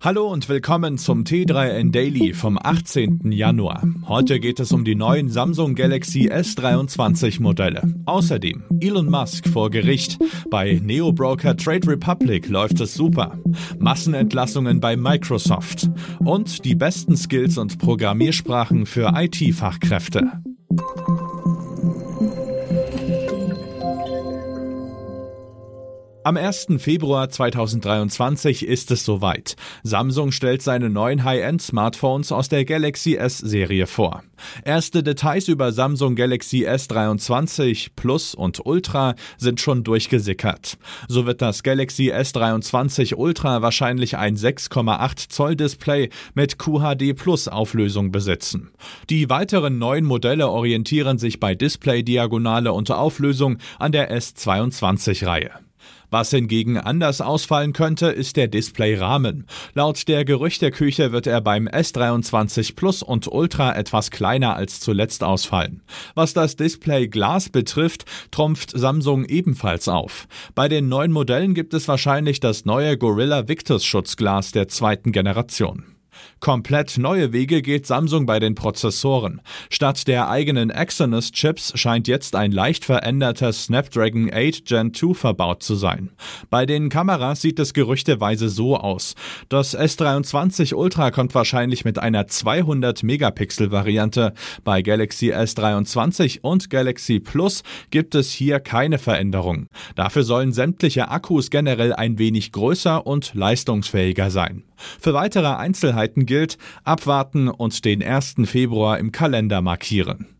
Hallo und willkommen zum T3N Daily vom 18. Januar. Heute geht es um die neuen Samsung Galaxy S23 Modelle. Außerdem Elon Musk vor Gericht. Bei Neo-Broker Trade Republic läuft es super. Massenentlassungen bei Microsoft. Und die besten Skills und Programmiersprachen für IT-Fachkräfte. Am 1. Februar 2023 ist es soweit. Samsung stellt seine neuen High-End-Smartphones aus der Galaxy S-Serie vor. Erste Details über Samsung Galaxy S23 Plus und Ultra sind schon durchgesickert. So wird das Galaxy S23 Ultra wahrscheinlich ein 6,8 Zoll Display mit QHD Plus Auflösung besitzen. Die weiteren neuen Modelle orientieren sich bei Display-Diagonale und Auflösung an der S22-Reihe. Was hingegen anders ausfallen könnte, ist der Displayrahmen. Laut der Gerüchteküche wird er beim S23 Plus und Ultra etwas kleiner als zuletzt ausfallen. Was das Display Glas betrifft, trumpft Samsung ebenfalls auf. Bei den neuen Modellen gibt es wahrscheinlich das neue Gorilla Victus Schutzglas der zweiten Generation. Komplett neue Wege geht Samsung bei den Prozessoren. Statt der eigenen Exynos-Chips scheint jetzt ein leicht veränderter Snapdragon 8 Gen 2 verbaut zu sein. Bei den Kameras sieht es gerüchteweise so aus. Das S23 Ultra kommt wahrscheinlich mit einer 200 Megapixel Variante. Bei Galaxy S23 und Galaxy Plus gibt es hier keine Veränderung. Dafür sollen sämtliche Akkus generell ein wenig größer und leistungsfähiger sein. Für weitere Einzelheiten gilt, abwarten und den 1. Februar im Kalender markieren.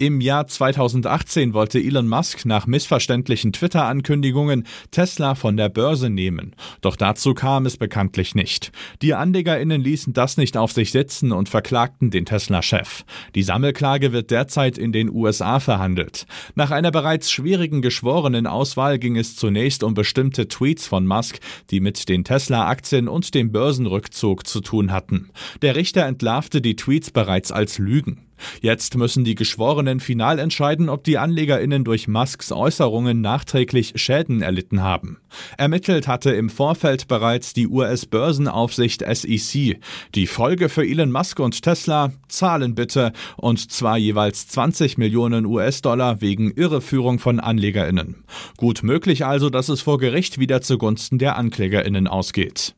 Im Jahr 2018 wollte Elon Musk nach missverständlichen Twitter-Ankündigungen Tesla von der Börse nehmen. Doch dazu kam es bekanntlich nicht. Die AnlegerInnen ließen das nicht auf sich sitzen und verklagten den Tesla-Chef. Die Sammelklage wird derzeit in den USA verhandelt. Nach einer bereits schwierigen Geschworenenauswahl ging es zunächst um bestimmte Tweets von Musk, die mit den Tesla-Aktien und dem Börsenrückzug zu tun hatten. Der Richter entlarvte die Tweets bereits als Lügen. Jetzt müssen die Geschworenen final entscheiden, ob die AnlegerInnen durch Musks Äußerungen nachträglich Schäden erlitten haben. Ermittelt hatte im Vorfeld bereits die US-Börsenaufsicht SEC. Die Folge für Elon Musk und Tesla? Zahlen bitte. Und zwar jeweils 20 Millionen US-Dollar wegen Irreführung von AnlegerInnen. Gut möglich also, dass es vor Gericht wieder zugunsten der AnklägerInnen ausgeht.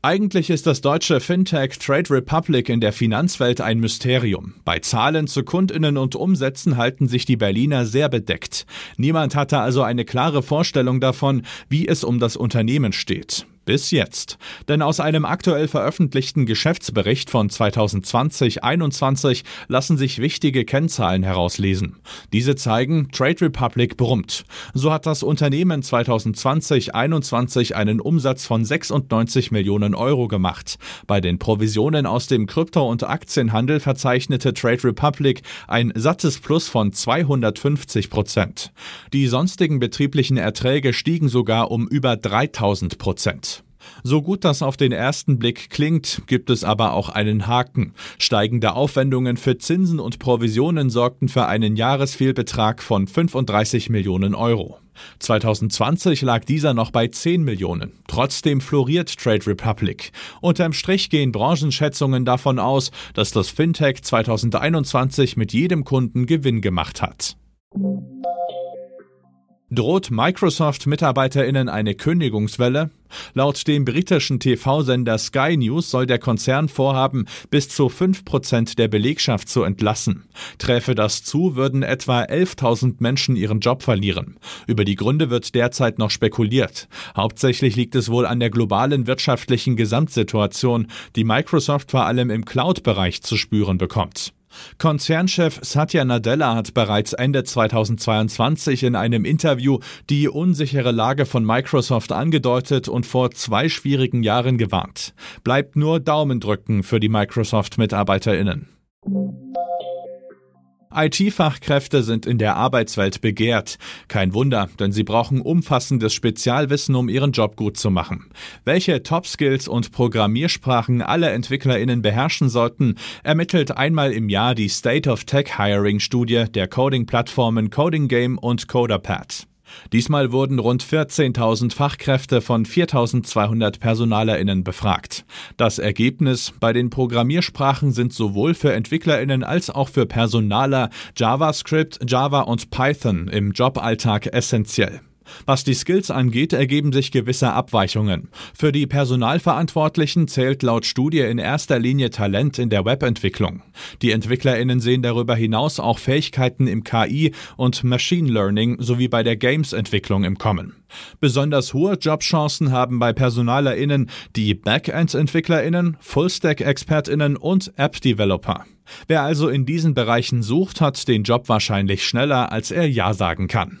Eigentlich ist das deutsche Fintech Trade Republic in der Finanzwelt ein Mysterium. Bei Zahlen zu Kundinnen und Umsätzen halten sich die Berliner sehr bedeckt. Niemand hatte also eine klare Vorstellung davon, wie es um das Unternehmen steht. Bis jetzt. Denn aus einem aktuell veröffentlichten Geschäftsbericht von 2020-21 lassen sich wichtige Kennzahlen herauslesen. Diese zeigen, Trade Republic brummt. So hat das Unternehmen 2020-21 einen Umsatz von 96 Millionen Euro gemacht. Bei den Provisionen aus dem Krypto- und Aktienhandel verzeichnete Trade Republic ein sattes Plus von 250 Prozent. Die sonstigen betrieblichen Erträge stiegen sogar um über 3000 Prozent. So gut das auf den ersten Blick klingt, gibt es aber auch einen Haken. Steigende Aufwendungen für Zinsen und Provisionen sorgten für einen Jahresfehlbetrag von 35 Millionen Euro. 2020 lag dieser noch bei 10 Millionen. Trotzdem floriert Trade Republic. Unterm Strich gehen Branchenschätzungen davon aus, dass das Fintech 2021 mit jedem Kunden Gewinn gemacht hat. Droht Microsoft MitarbeiterInnen eine Kündigungswelle? Laut dem britischen TV-Sender Sky News soll der Konzern vorhaben, bis zu 5% der Belegschaft zu entlassen. Träfe das zu, würden etwa 11.000 Menschen ihren Job verlieren. Über die Gründe wird derzeit noch spekuliert. Hauptsächlich liegt es wohl an der globalen wirtschaftlichen Gesamtsituation, die Microsoft vor allem im Cloud-Bereich zu spüren bekommt. Konzernchef Satya Nadella hat bereits Ende 2022 in einem Interview die unsichere Lage von Microsoft angedeutet und vor zwei schwierigen Jahren gewarnt. Bleibt nur Daumen drücken für die Microsoft-MitarbeiterInnen. IT-Fachkräfte sind in der Arbeitswelt begehrt. Kein Wunder, denn sie brauchen umfassendes Spezialwissen, um ihren Job gut zu machen. Welche Top-Skills und Programmiersprachen alle EntwicklerInnen beherrschen sollten, ermittelt einmal im Jahr die State of Tech Hiring Studie der Coding-Plattformen Coding Game und CoderPad. Diesmal wurden rund 14.000 Fachkräfte von 4.200 PersonalerInnen befragt. Das Ergebnis bei den Programmiersprachen sind sowohl für EntwicklerInnen als auch für Personaler JavaScript, Java und Python im Joballtag essentiell. Was die Skills angeht, ergeben sich gewisse Abweichungen. Für die Personalverantwortlichen zählt laut Studie in erster Linie Talent in der Webentwicklung. Die EntwicklerInnen sehen darüber hinaus auch Fähigkeiten im KI und Machine Learning sowie bei der Games-Entwicklung im Kommen. Besonders hohe Jobchancen haben bei PersonalerInnen die Backend-EntwicklerInnen, Full-Stack-ExpertInnen und App-Developer. Wer also in diesen Bereichen sucht, hat den Job wahrscheinlich schneller, als er Ja sagen kann.